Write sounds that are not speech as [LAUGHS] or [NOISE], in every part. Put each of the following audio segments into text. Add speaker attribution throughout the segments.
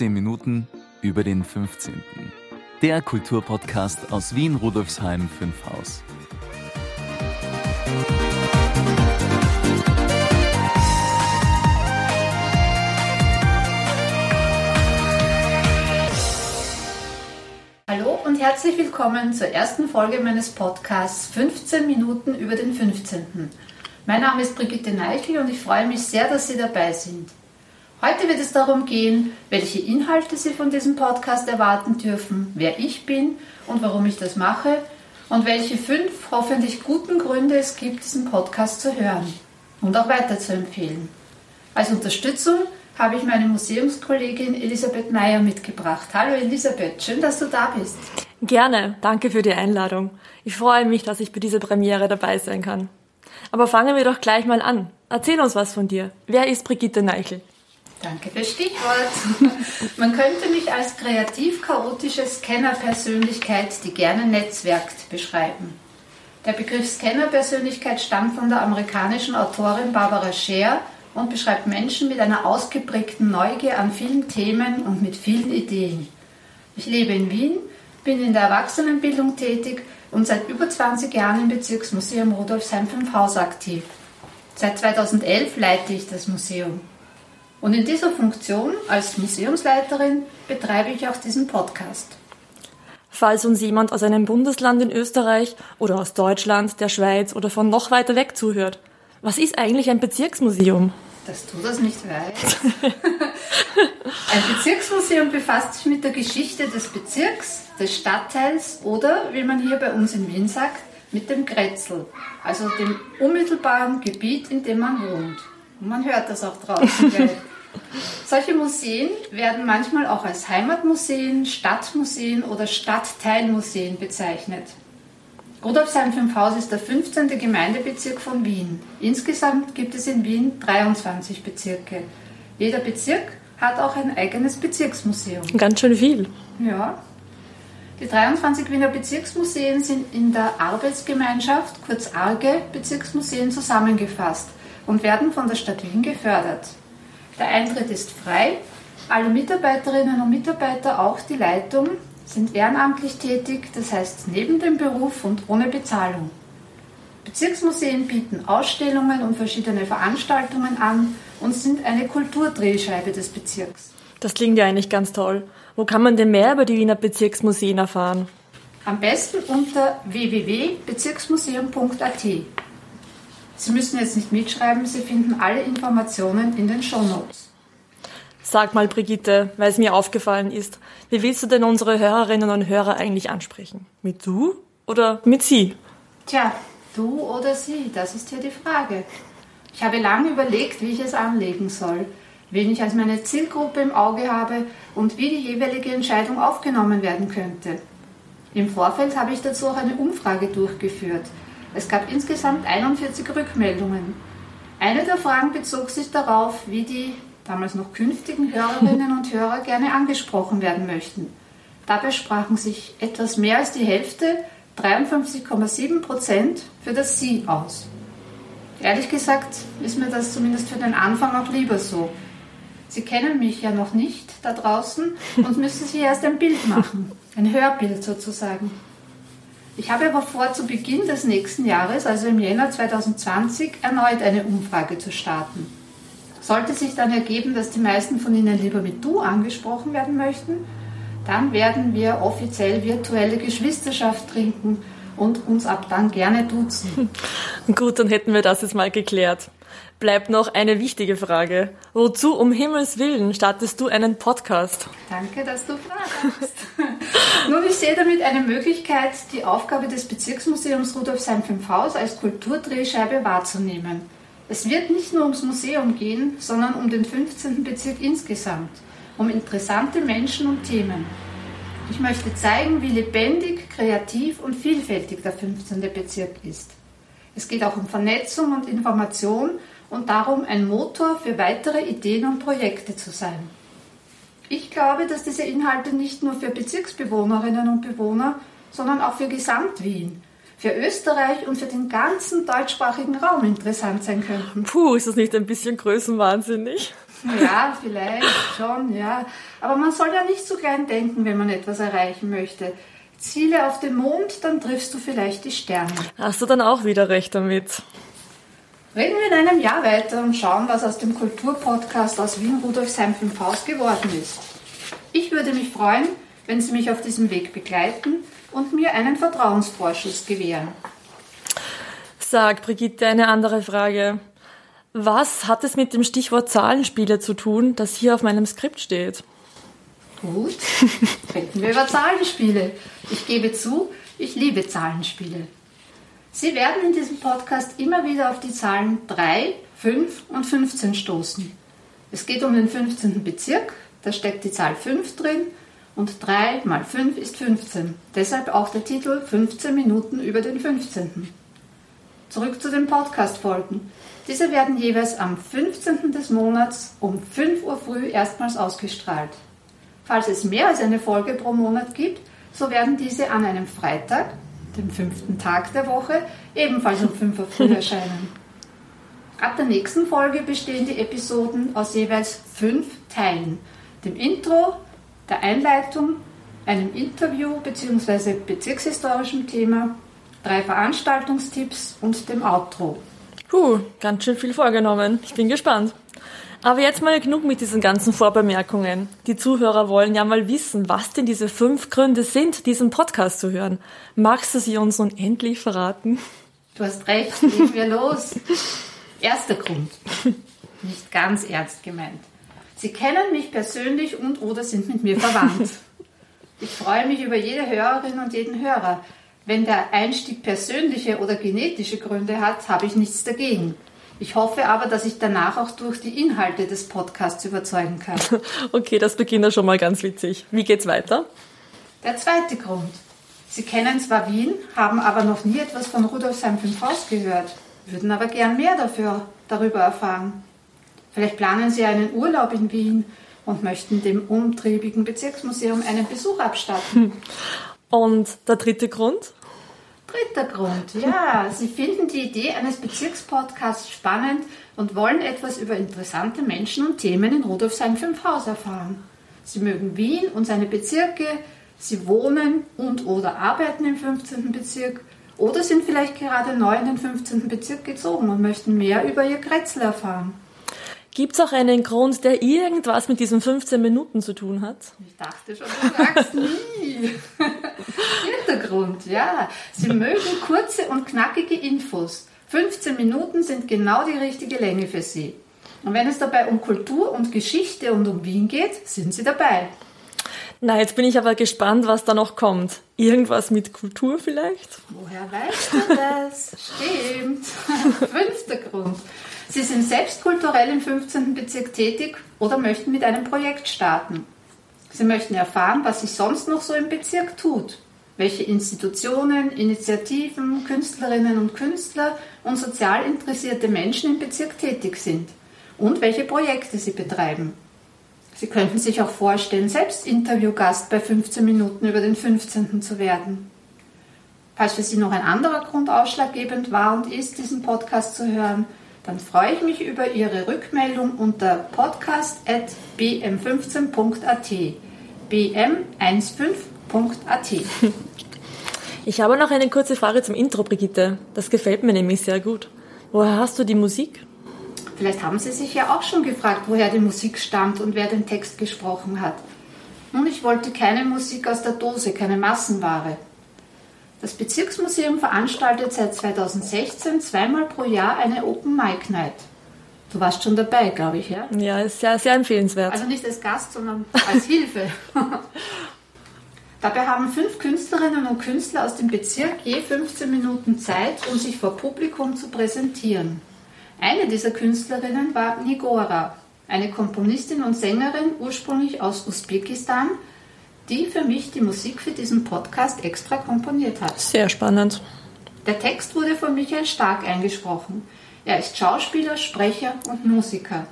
Speaker 1: 15 Minuten über den 15. Der Kulturpodcast aus Wien Rudolfsheim 5 Haus.
Speaker 2: Hallo und herzlich willkommen zur ersten Folge meines Podcasts 15 Minuten über den 15. Mein Name ist Brigitte Neichel und ich freue mich sehr, dass Sie dabei sind. Heute wird es darum gehen, welche Inhalte Sie von diesem Podcast erwarten dürfen, wer ich bin und warum ich das mache und welche fünf hoffentlich guten Gründe es gibt, diesen Podcast zu hören und auch weiterzuempfehlen. Als Unterstützung habe ich meine Museumskollegin Elisabeth Meyer mitgebracht. Hallo Elisabeth, schön, dass du da bist.
Speaker 3: Gerne, danke für die Einladung. Ich freue mich, dass ich bei dieser Premiere dabei sein kann. Aber fangen wir doch gleich mal an. Erzähl uns was von dir. Wer ist Brigitte Neichel?
Speaker 2: Danke für Stichwort. [LAUGHS] Man könnte mich als kreativ-chaotische Scanner-Persönlichkeit, die gerne netzwerkt, beschreiben. Der Begriff Scanner-Persönlichkeit stammt von der amerikanischen Autorin Barbara Scher und beschreibt Menschen mit einer ausgeprägten Neugier an vielen Themen und mit vielen Ideen. Ich lebe in Wien, bin in der Erwachsenenbildung tätig und seit über 20 Jahren im Bezirksmuseum Rudolfsheim 5 Haus aktiv. Seit 2011 leite ich das Museum. Und in dieser Funktion als Museumsleiterin betreibe ich auch diesen Podcast.
Speaker 3: Falls uns jemand aus einem Bundesland in Österreich oder aus Deutschland, der Schweiz oder von noch weiter weg zuhört, was ist eigentlich ein Bezirksmuseum?
Speaker 2: Dass du das nicht weißt. [LAUGHS] ein Bezirksmuseum befasst sich mit der Geschichte des Bezirks, des Stadtteils oder, wie man hier bei uns in Wien sagt, mit dem Grätzl, also dem unmittelbaren Gebiet, in dem man wohnt. Und man hört das auch draußen. [LAUGHS] Solche Museen werden manchmal auch als Heimatmuseen, Stadtmuseen oder Stadtteilmuseen bezeichnet. Rudolfsheim 5 Haus ist der 15. Gemeindebezirk von Wien. Insgesamt gibt es in Wien 23 Bezirke. Jeder Bezirk hat auch ein eigenes Bezirksmuseum.
Speaker 3: Ganz schön viel.
Speaker 2: Ja. Die 23 Wiener Bezirksmuseen sind in der Arbeitsgemeinschaft, kurz ARGE, Bezirksmuseen zusammengefasst und werden von der Stadt Wien gefördert. Der Eintritt ist frei. Alle Mitarbeiterinnen und Mitarbeiter, auch die Leitung, sind ehrenamtlich tätig, das heißt neben dem Beruf und ohne Bezahlung. Bezirksmuseen bieten Ausstellungen und verschiedene Veranstaltungen an und sind eine Kulturdrehscheibe des Bezirks.
Speaker 3: Das klingt ja eigentlich ganz toll. Wo kann man denn mehr über die Wiener Bezirksmuseen erfahren?
Speaker 2: Am besten unter www.bezirksmuseum.at. Sie müssen jetzt nicht mitschreiben, Sie finden alle Informationen in den Shownotes.
Speaker 3: Sag mal, Brigitte, weil es mir aufgefallen ist, wie willst du denn unsere Hörerinnen und Hörer eigentlich ansprechen? Mit du oder mit sie?
Speaker 2: Tja, du oder sie, das ist hier die Frage. Ich habe lange überlegt, wie ich es anlegen soll, wen ich als meine Zielgruppe im Auge habe und wie die jeweilige Entscheidung aufgenommen werden könnte. Im Vorfeld habe ich dazu auch eine Umfrage durchgeführt. Es gab insgesamt 41 Rückmeldungen. Eine der Fragen bezog sich darauf, wie die damals noch künftigen Hörerinnen und Hörer gerne angesprochen werden möchten. Dabei sprachen sich etwas mehr als die Hälfte, 53,7 Prozent, für das Sie aus. Ehrlich gesagt ist mir das zumindest für den Anfang auch lieber so. Sie kennen mich ja noch nicht da draußen und müssen sich erst ein Bild machen, ein Hörbild sozusagen. Ich habe aber vor, zu Beginn des nächsten Jahres, also im Jänner 2020, erneut eine Umfrage zu starten. Sollte sich dann ergeben, dass die meisten von Ihnen lieber mit Du angesprochen werden möchten, dann werden wir offiziell virtuelle Geschwisterschaft trinken und uns ab dann gerne duzen. [LAUGHS]
Speaker 3: Gut, dann hätten wir das jetzt mal geklärt. Bleibt noch eine wichtige Frage. Wozu um Himmels Willen startest du einen Podcast?
Speaker 2: Danke, dass du fragst. [LAUGHS] Nun, ich sehe damit eine Möglichkeit, die Aufgabe des Bezirksmuseums Rudolfsheim 5 Haus als Kulturdrehscheibe wahrzunehmen. Es wird nicht nur ums Museum gehen, sondern um den 15. Bezirk insgesamt, um interessante Menschen und Themen. Ich möchte zeigen, wie lebendig, kreativ und vielfältig der 15. Bezirk ist. Es geht auch um Vernetzung und Information und darum, ein Motor für weitere Ideen und Projekte zu sein. Ich glaube, dass diese Inhalte nicht nur für Bezirksbewohnerinnen und Bewohner, sondern auch für Gesamt-Wien, für Österreich und für den ganzen deutschsprachigen Raum interessant sein könnten.
Speaker 3: Puh, ist das nicht ein bisschen größenwahnsinnig?
Speaker 2: Ja, vielleicht schon, ja. Aber man soll ja nicht so klein denken, wenn man etwas erreichen möchte. Ziele auf den Mond, dann triffst du vielleicht die Sterne.
Speaker 3: Hast du dann auch wieder recht damit?
Speaker 2: Reden wir in einem Jahr weiter und schauen, was aus dem Kulturpodcast aus Wien Rudolfsheim 5 Haus geworden ist. Ich würde mich freuen, wenn Sie mich auf diesem Weg begleiten und mir einen Vertrauensvorschuss gewähren.
Speaker 3: Sag, Brigitte, eine andere Frage. Was hat es mit dem Stichwort Zahlenspiele zu tun, das hier auf meinem Skript steht?
Speaker 2: Gut, reden wir über Zahlenspiele. Ich gebe zu, ich liebe Zahlenspiele. Sie werden in diesem Podcast immer wieder auf die Zahlen 3, 5 und 15 stoßen. Es geht um den 15. Bezirk, da steckt die Zahl 5 drin und 3 mal 5 ist 15. Deshalb auch der Titel 15 Minuten über den 15. Zurück zu den Podcast-Folgen. Diese werden jeweils am 15. des Monats um 5 Uhr früh erstmals ausgestrahlt. Falls es mehr als eine Folge pro Monat gibt, so werden diese an einem Freitag, dem fünften Tag der Woche, ebenfalls um 5 Uhr früh [LAUGHS] erscheinen. Ab der nächsten Folge bestehen die Episoden aus jeweils fünf Teilen. Dem Intro, der Einleitung, einem Interview bzw. bezirkshistorischem Thema, drei Veranstaltungstipps und dem Outro.
Speaker 3: Puh, ganz schön viel vorgenommen. Ich bin gespannt. Aber jetzt mal genug mit diesen ganzen Vorbemerkungen. Die Zuhörer wollen ja mal wissen, was denn diese fünf Gründe sind, diesen Podcast zu hören. Magst du sie uns nun endlich verraten?
Speaker 2: Du hast recht, legen wir los. Erster Grund. Nicht ganz ernst gemeint. Sie kennen mich persönlich und oder sind mit mir verwandt. Ich freue mich über jede Hörerin und jeden Hörer. Wenn der Einstieg persönliche oder genetische Gründe hat, habe ich nichts dagegen. Ich hoffe aber, dass ich danach auch durch die Inhalte des Podcasts überzeugen kann. [LAUGHS]
Speaker 3: Okay, das beginnt ja schon mal ganz witzig. Wie geht's weiter?
Speaker 2: Der zweite Grund. Sie kennen zwar Wien, haben aber noch nie etwas von Rudolfsheim 5 Haus gehört, würden aber gern mehr dafür, darüber erfahren. Vielleicht planen Sie einen Urlaub in Wien und möchten dem umtriebigen Bezirksmuseum einen Besuch abstatten. [LAUGHS]
Speaker 3: Und der dritte Grund?
Speaker 2: Dritter Grund, ja, Sie finden die Idee eines Bezirkspodcasts spannend und wollen etwas über interessante Menschen und Themen in Rudolfsheim 5 Haus erfahren. Sie mögen Wien und seine Bezirke, Sie wohnen und oder arbeiten im 15. Bezirk oder sind vielleicht gerade neu in den 15. Bezirk gezogen und möchten mehr über Ihr Kretzel erfahren.
Speaker 3: Gibt es auch einen Grund, der irgendwas mit diesen 15 Minuten zu tun hat?
Speaker 2: Ich dachte schon, du sagst nie. [LAUGHS] Hintergrund, ja. Sie mögen kurze und knackige Infos. 15 Minuten sind genau die richtige Länge für Sie. Und wenn es dabei um Kultur und Geschichte und um Wien geht, sind Sie dabei.
Speaker 3: Na, jetzt bin ich aber gespannt, was da noch kommt. Irgendwas mit Kultur vielleicht?
Speaker 2: Woher weißt du das? Stimmt. [LAUGHS] Fünfter Grund. Sie sind selbst kulturell im 15. Bezirk tätig oder möchten mit einem Projekt starten. Sie möchten erfahren, was sich sonst noch so im Bezirk tut, welche Institutionen, Initiativen, Künstlerinnen und Künstler und sozial interessierte Menschen im Bezirk tätig sind und welche Projekte sie betreiben. Sie könnten sich auch vorstellen, selbst Interviewgast bei 15 Minuten über den 15. zu werden. Falls für Sie noch ein anderer Grund ausschlaggebend war und ist, diesen Podcast zu hören, dann freue ich mich über Ihre Rückmeldung unter podcast.bm15.at. bm15.at.
Speaker 3: Ich habe noch eine kurze Frage zum Intro, Brigitte. Das gefällt mir nämlich sehr gut. Woher hast du die Musik?
Speaker 2: Vielleicht haben Sie sich ja auch schon gefragt, woher die Musik stammt und wer den Text gesprochen hat. Nun, ich wollte keine Musik aus der Dose, keine Massenware. Das Bezirksmuseum veranstaltet seit 2016 zweimal pro Jahr eine Open Mic Night. Du warst schon dabei, glaube ich, ja?
Speaker 3: Ja, ist sehr, sehr empfehlenswert.
Speaker 2: Also nicht als Gast, sondern als Hilfe. [LAUGHS] Dabei haben fünf Künstlerinnen und Künstler aus dem Bezirk je 15 Minuten Zeit, um sich vor Publikum zu präsentieren. Eine dieser Künstlerinnen war Nigora, eine Komponistin und Sängerin ursprünglich aus Usbekistan, die für mich die Musik für diesen Podcast extra komponiert hat.
Speaker 3: Sehr spannend.
Speaker 2: Der Text wurde von Michael Stark eingesprochen. Er ist Schauspieler, Sprecher und Musiker.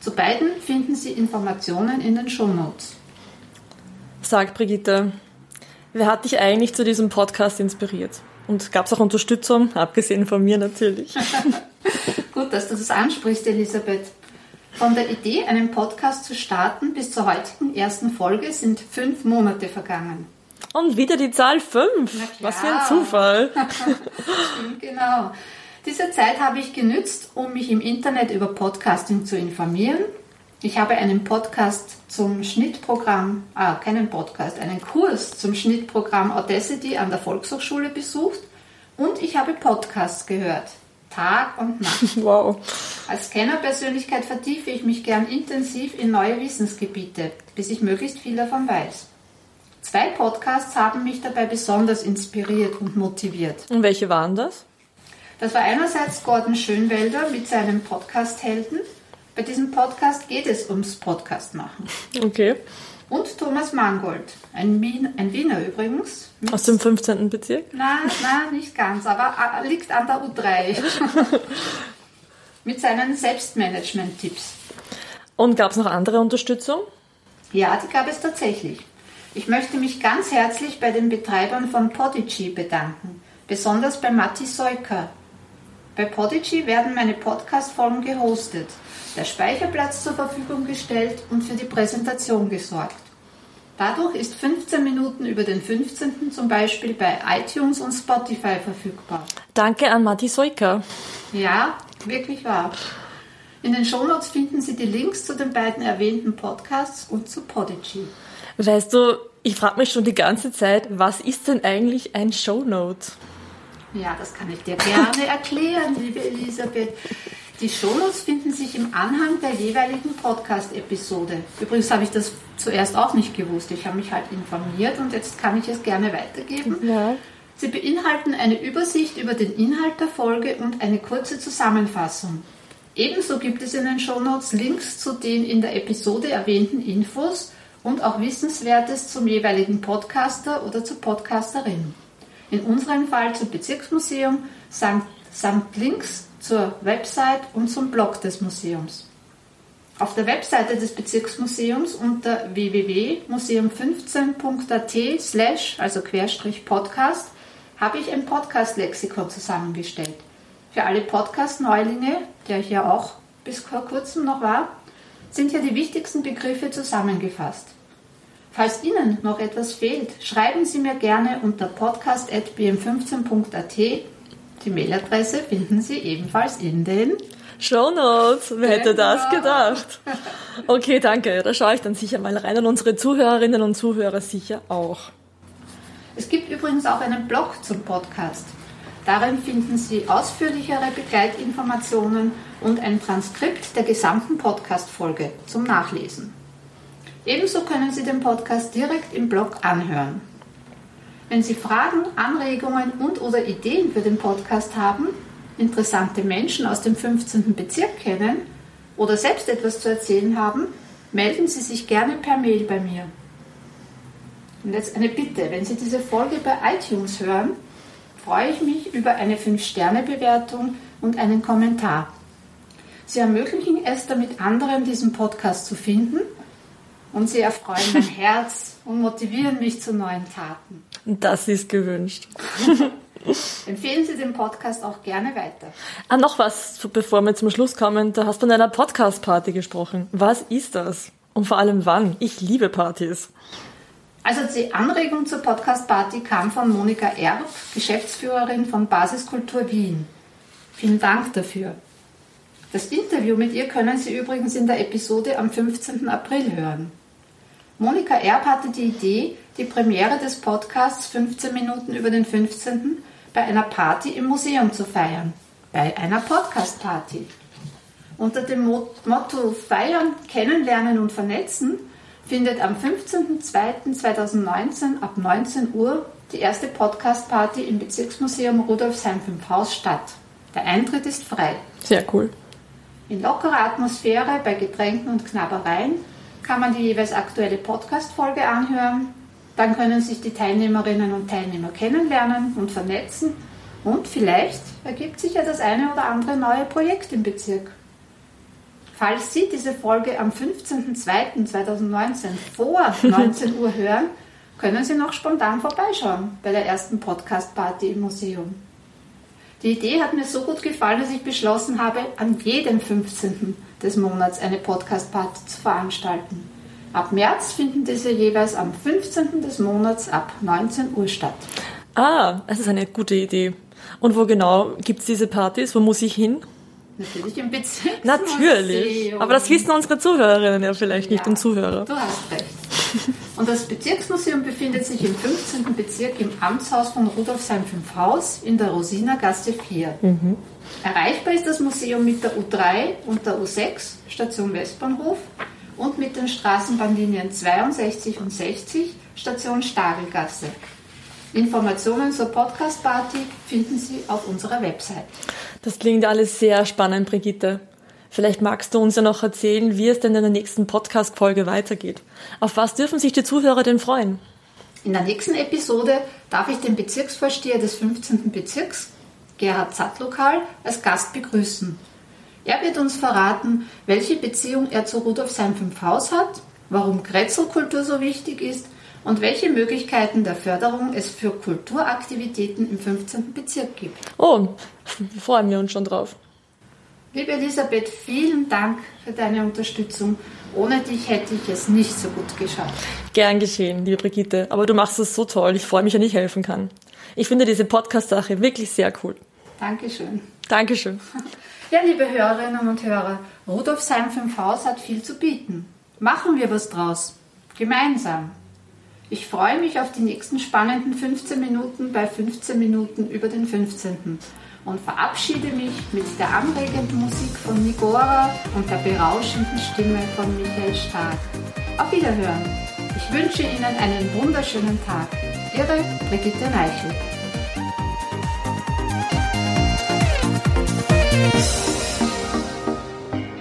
Speaker 2: Zu beiden finden Sie Informationen in den Shownotes.
Speaker 3: Sag Brigitte, wer hat dich eigentlich zu diesem Podcast inspiriert? Und gab es auch Unterstützung, abgesehen von mir natürlich. [LAUGHS]
Speaker 2: Gut, dass du das ansprichst, Elisabeth. Von der Idee, einen Podcast zu starten, bis zur heutigen ersten Folge sind fünf Monate vergangen.
Speaker 3: Und wieder die Zahl fünf. Was für ein Zufall. [LAUGHS] [LAUGHS]
Speaker 2: Stimmt, genau. Diese Zeit habe ich genützt, um mich im Internet über Podcasting zu informieren. Ich habe einen Podcast zum Schnittprogramm, ah, keinen Podcast, einen Kurs zum Schnittprogramm Audacity an der Volkshochschule besucht und ich habe Podcasts gehört. Tag und Nacht. [LAUGHS]
Speaker 3: Wow.
Speaker 2: Als Kennerpersönlichkeit vertiefe ich mich gern intensiv in neue Wissensgebiete, bis ich möglichst viel davon weiß. Zwei Podcasts haben mich dabei besonders inspiriert und motiviert.
Speaker 3: Und welche waren das?
Speaker 2: Das war einerseits Gordon Schönwelder mit seinem Podcast Helden. Bei diesem Podcast geht es ums Podcast machen.
Speaker 3: Okay.
Speaker 2: Und Thomas Mangold, ein, Wien, ein Wiener übrigens.
Speaker 3: Aus dem 15. Bezirk?
Speaker 2: Nein, nein, nicht ganz, aber äh, liegt an der U3. [LAUGHS] mit seinen Selbstmanagement-Tipps.
Speaker 3: Und gab es noch andere Unterstützung?
Speaker 2: Ja, die gab es tatsächlich. Ich möchte mich ganz herzlich bei den Betreibern von Podigy bedanken, besonders bei Matti Seuker. Bei Podigy werden meine Podcast-Folgen gehostet, der Speicherplatz zur Verfügung gestellt und für die Präsentation gesorgt. Dadurch ist 15 Minuten über den 15. zum Beispiel bei iTunes und Spotify verfügbar.
Speaker 3: Danke an Matti Seuker.
Speaker 2: Ja, wirklich wahr. In den Shownotes finden Sie die Links zu den beiden erwähnten Podcasts und zu Podigy.
Speaker 3: Weißt du, ich frage mich schon die ganze Zeit, was ist denn eigentlich ein Shownote?
Speaker 2: Ja, das kann ich dir gerne [LAUGHS] erklären, liebe Elisabeth. Die Shownotes finden sich im Anhang der jeweiligen Podcast-Episode. Übrigens habe ich das zuerst auch nicht gewusst. Ich habe mich halt informiert und jetzt kann ich es gerne weitergeben.
Speaker 3: Ja.
Speaker 2: Sie beinhalten eine Übersicht über den Inhalt der Folge und eine kurze Zusammenfassung. Ebenso gibt es in den Shownotes Links zu den in der Episode erwähnten Infos und auch Wissenswertes zum jeweiligen Podcaster oder zur Podcasterin. In unserem Fall zum Bezirksmuseum samt, samt Links zur Website und zum Blog des Museums. Auf der Webseite des Bezirksmuseums unter www.museum15.at slash, also Querstrich Podcast, habe ich ein Podcast-Lexikon zusammengestellt. Für alle Podcast-Neulinge, der ich ja auch bis vor kurzem noch war, sind hier die wichtigsten Begriffe zusammengefasst. Falls Ihnen noch etwas fehlt, schreiben Sie mir gerne unter podcast.bm15.at die Mailadresse finden Sie ebenfalls in den
Speaker 3: Show Notes. Wer hätte das
Speaker 2: Genau.
Speaker 3: gedacht? Okay, danke. Da schaue ich dann sicher mal rein und unsere Zuhörerinnen und Zuhörer sicher auch.
Speaker 2: Es gibt übrigens auch einen Blog zum Podcast. Darin finden Sie ausführlichere Begleitinformationen und ein Transkript der gesamten Podcast-Folge zum Nachlesen. Ebenso können Sie den Podcast direkt im Blog anhören. Wenn Sie Fragen, Anregungen und oder Ideen für den Podcast haben, interessante Menschen aus dem 15. Bezirk kennen oder selbst etwas zu erzählen haben, melden Sie sich gerne per Mail bei mir. Und jetzt eine Bitte, wenn Sie diese Folge bei iTunes hören, freue ich mich über eine 5-Sterne-Bewertung und einen Kommentar. Sie ermöglichen es damit anderen, diesen Podcast zu finden und sie erfreuen mein [LAUGHS] Herz und motivieren mich zu neuen Taten.
Speaker 3: Das ist gewünscht. [LAUGHS]
Speaker 2: Empfehlen Sie den Podcast auch gerne weiter.
Speaker 3: Ah, noch was, bevor wir zum Schluss kommen. Da hast du von einer Podcast-Party gesprochen. Was ist das? Und vor allem wann? Ich liebe Partys.
Speaker 2: Also die Anregung zur Podcast-Party kam von Monika Erb, Geschäftsführerin von Basiskultur Wien. Vielen Dank dafür. Das Interview mit ihr können Sie übrigens in der Episode am 15. April hören. Monika Erb hatte die Idee, die Premiere des Podcasts 15 Minuten über den 15. bei einer Party im Museum zu feiern. Bei einer Podcast-Party. Unter dem Mo- Motto Feiern, Kennenlernen und Vernetzen findet am 15.02.2019 ab 19 Uhr die erste Podcast-Party im Bezirksmuseum Rudolfsheim 5 Haus statt. Der Eintritt ist frei.
Speaker 3: Sehr cool.
Speaker 2: In lockerer Atmosphäre bei Getränken und Knabbereien kann man die jeweils aktuelle Podcast-Folge anhören. Dann können sich die Teilnehmerinnen und Teilnehmer kennenlernen und vernetzen. Und vielleicht ergibt sich ja das eine oder andere neue Projekt im Bezirk. Falls Sie diese Folge am 15.02.2019 vor 19 Uhr hören, können Sie noch spontan vorbeischauen bei der ersten Podcast-Party im Museum. Die Idee hat mir so gut gefallen, dass ich beschlossen habe, an jedem 15. des Monats eine Podcast-Party zu veranstalten. Ab März finden diese jeweils am 15. des Monats ab 19 Uhr statt.
Speaker 3: Ah, das ist eine gute Idee. Und wo genau gibt es diese Partys? Wo muss ich hin?
Speaker 2: Natürlich im Bezirk.
Speaker 3: Natürlich. Aber das wissen unsere Zuhörerinnen ja vielleicht nicht
Speaker 2: Ja,
Speaker 3: und Zuhörer.
Speaker 2: Du hast recht. Und das Bezirksmuseum befindet sich im 15. Bezirk im Amtshaus von Rudolfsheim 5 Haus in der Rosinergasse 4. Erreichbar ist das Museum mit der U3 und der U6, Station Westbahnhof, und mit den Straßenbahnlinien 62 und 60, Station Stagelgasse. Informationen zur Podcast-Party finden Sie auf unserer Website.
Speaker 3: Das klingt alles sehr spannend, Brigitte. Vielleicht magst du uns ja noch erzählen, wie es denn in der nächsten Podcast-Folge weitergeht. Auf was dürfen sich die Zuhörer denn freuen?
Speaker 2: In der nächsten Episode darf ich den Bezirksvorsteher des 15. Bezirks, Gerhard Zattlokal, als Gast begrüßen. Er wird uns verraten, welche Beziehung er zu Rudolfsheim 5 Haus hat, warum Kretzelkultur so wichtig ist und welche Möglichkeiten der Förderung es für Kulturaktivitäten im 15. Bezirk gibt.
Speaker 3: Oh, freuen wir uns schon drauf.
Speaker 2: Liebe Elisabeth, vielen Dank für deine Unterstützung. Ohne dich hätte ich es nicht so gut geschafft.
Speaker 3: Gern geschehen, liebe Brigitte. Aber du machst es so toll. Ich freue mich, wenn ich helfen kann. Ich finde diese Podcast-Sache wirklich sehr cool.
Speaker 2: Dankeschön.
Speaker 3: Dankeschön. [LAUGHS]
Speaker 2: Ja, liebe Hörerinnen und Hörer, Rudolfsheim 5 Haus hat viel zu bieten. Machen wir was draus. Gemeinsam. Ich freue mich auf die nächsten spannenden 15 Minuten bei 15 Minuten über den 15. und verabschiede mich mit der anregenden Musik von Nigora und der berauschenden Stimme von Michael Stark. Auf Wiederhören. Ich wünsche Ihnen einen wunderschönen Tag. Ihre Brigitte Neichel.